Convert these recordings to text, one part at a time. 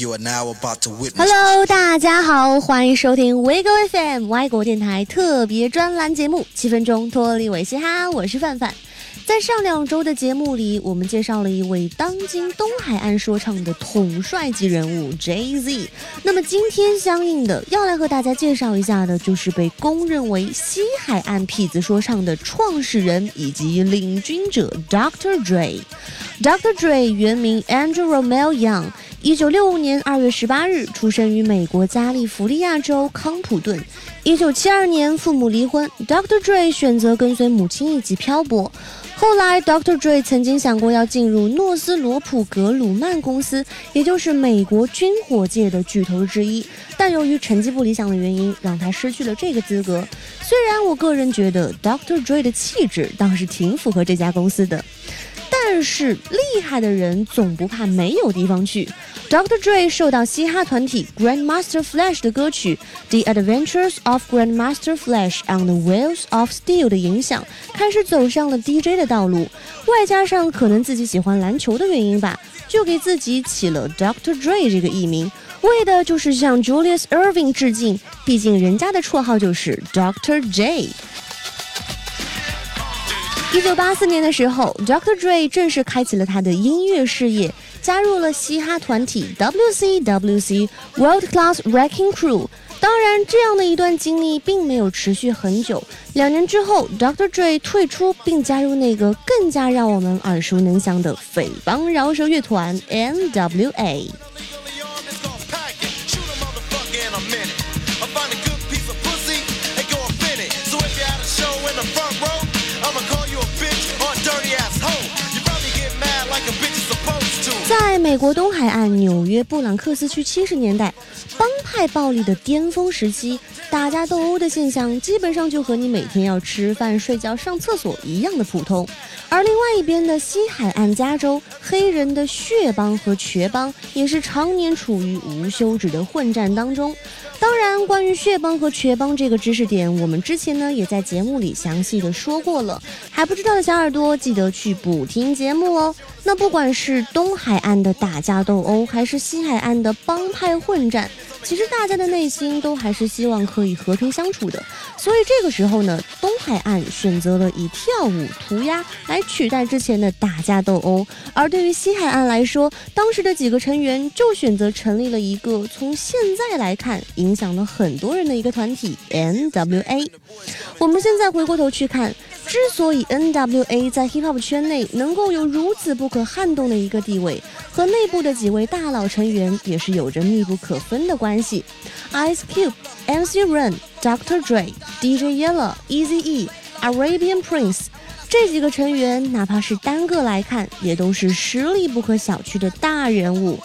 Hello，大家好，欢迎收听 Wiggle FM 外国电台特别专栏节目《七分钟脱离维西哈》，我是范范。在上两周的节目里，我们介绍了一位当今东海岸说唱的统帅级人物 Jay Z。那么今天相应的要来和大家介绍一下的，就是被公认为西海岸痞子说唱的创始人以及领军者 Dr. Dre。Dr. Dre 原名 Andrew Romell Young，一九六五年二月十八日出生于美国加利福尼亚州康普顿。一九七二年父母离婚，Dr. Dre 选择跟随母亲一起漂泊。后来，Dr. Dre 曾经想过要进入诺斯罗普格鲁曼公司，也就是美国军火界的巨头之一，但由于成绩不理想的原因，让他失去了这个资格。虽然我个人觉得 Dr. Dre 的气质倒是挺符合这家公司的。但是厉害的人总不怕没有地方去。Dr. Dre 受到嘻哈团体 Grandmaster Flash 的歌曲《The Adventures of Grandmaster Flash on the Wheels of Steel》的影响，开始走上了 DJ 的道路。外加上可能自己喜欢篮球的原因吧，就给自己起了 Dr. Dre 这个艺名，为的就是向 Julius Irving 致敬。毕竟人家的绰号就是 Dr. J。一九八四年的时候，Dr. Dre 正式开启了他的音乐事业，加入了嘻哈团体 WCWC World Class Wrecking Crew。当然，这样的一段经历并没有持续很久。两年之后，Dr. Dre 退出，并加入那个更加让我们耳熟能详的匪帮饶舌乐团 N.W.A。美国东海岸纽约布朗克斯区七十年代，帮派暴力的巅峰时期，打架斗殴的现象基本上就和你每天要吃饭、睡觉、上厕所一样的普通。而另外一边的西海岸加州，黑人的血帮和瘸帮也是常年处于无休止的混战当中。当然，关于血帮和瘸帮这个知识点，我们之前呢也在节目里详细的说过了。还不知道的小耳朵，记得去补听节目哦。那不管是东海岸的打架斗殴，还是西海岸的帮派混战，其实大家的内心都还是希望可以和平相处的。所以这个时候呢，东海岸选择了以跳舞、涂鸦来取代之前的打架斗殴，而对于西海岸来说，当时的几个成员就选择成立了一个从现在来看影响了很多人的一个团体 N.W.A。我们现在回过头去看，之所以 N.W.A 在 hip hop 圈内能够有如此不可撼动的一个地位，和内部的几位大佬成员也是有着密不可分的关系。Ice Cube、MC Ren、Dr. Dre、DJ Yellow、Eazy-E、Arabian Prince 这几个成员，哪怕是单个来看，也都是实力不可小觑的大人物。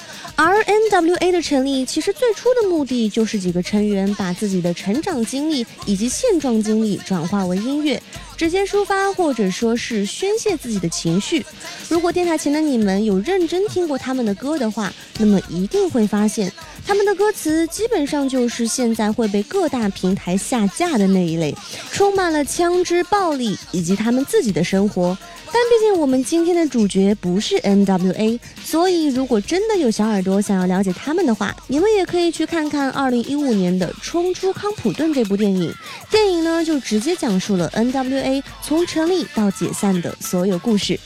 而 N.W.A 的成立，其实最初的目的就是几个成员把自己的成长经历以及现状经历转化为音乐，直接抒发或者说是宣泄自己的情绪。如果电台前的你们有认真听过他们的歌的话，那么一定会发现，他们的歌词基本上就是现在会被各大平台下架的那一类，充满了枪支暴力以及他们自己的生活。但毕竟我们今天的主角不是 N.W.A，所以如果真的有小耳朵我想要了解他们的话，你们也可以去看看二零一五年的《冲出康普顿》这部电影。电影呢就直接讲述了 N.W.A 从成立到解散的所有故事。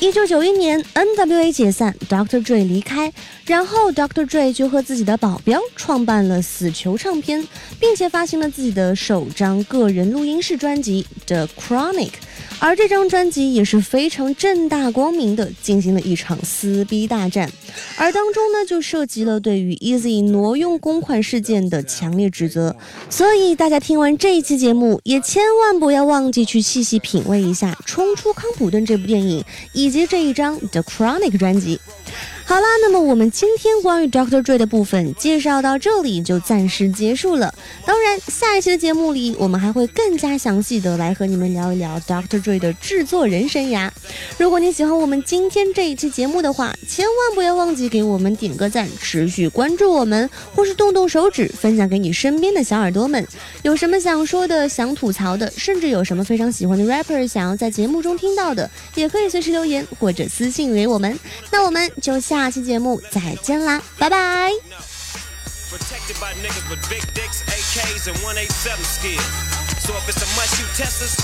一九九一年，N.W.A 解散，Dr. Dre 离开，然后 Dr. Dre 就和自己的保镖创办了死囚唱片，并且发行了自己的首张个人录音室专辑《The Chronic》。而这张专辑也是非常正大光明的进行了一场撕逼大战，而当中呢就涉及了对于 Easy 挪用公款事件的强烈指责，所以大家听完这一期节目，也千万不要忘记去细细品味一下《冲出康普顿》这部电影以及这一张 The Chronic 专辑。好啦，那么我们今天关于 Doctor Dre 的部分介绍到这里就暂时结束了。当然，下一期的节目里，我们还会更加详细的来和你们聊一聊 Doctor Dre 的制作人生涯。如果你喜欢我们今天这一期节目的话，千万不要忘记给我们点个赞，持续关注我们，或是动动手指分享给你身边的小耳朵们。有什么想说的、想吐槽的，甚至有什么非常喜欢的 rapper 想要在节目中听到的，也可以随时留言或者私信给我们。那我们就下。下期节目再见啦，拜拜。Protected by niggas with big dicks, AKs, and 187 skills. So if it's a must you test us,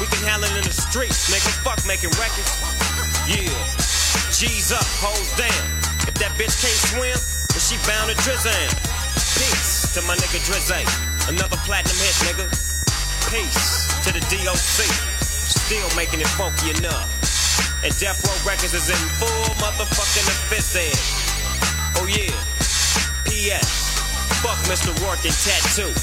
we can handle it in the streets, nigga. Fuck making records. Yeah. G's up, hoes down. If that bitch can't swim, then she bound to Drizzy. Peace to my nigga Drizzy. Another platinum hit, nigga. Peace to the DOC. Still making it funky enough. And Death Row Records is in full motherfucking offense Oh yeah. P.S. Fuck Mr. Rourke and Tattoo,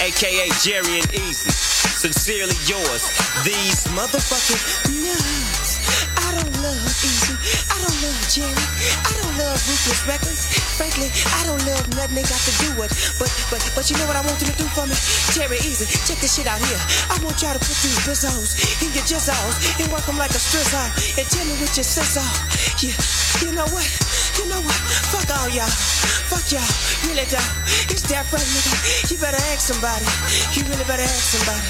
aka Jerry and Easy. Sincerely yours, these motherfucking nuts. I don't love Easy, I don't love Jerry, I don't love Ruthless Records. Frankly, I don't love nothing they got to do with. But but but you know what I want you to do for me? Jerry Easy, check this shit out here. I want y'all to put these bizzos in your jizzos and work them like a strizzle. And tell me what your sense are. Yeah, you know what? You know what? Fuck all y'all. Fuck y'all. Really don't. It's that right, nigga. You better ask somebody. You really better ask somebody.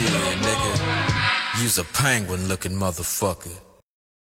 Yeah, nigga. You's a penguin looking motherfucker.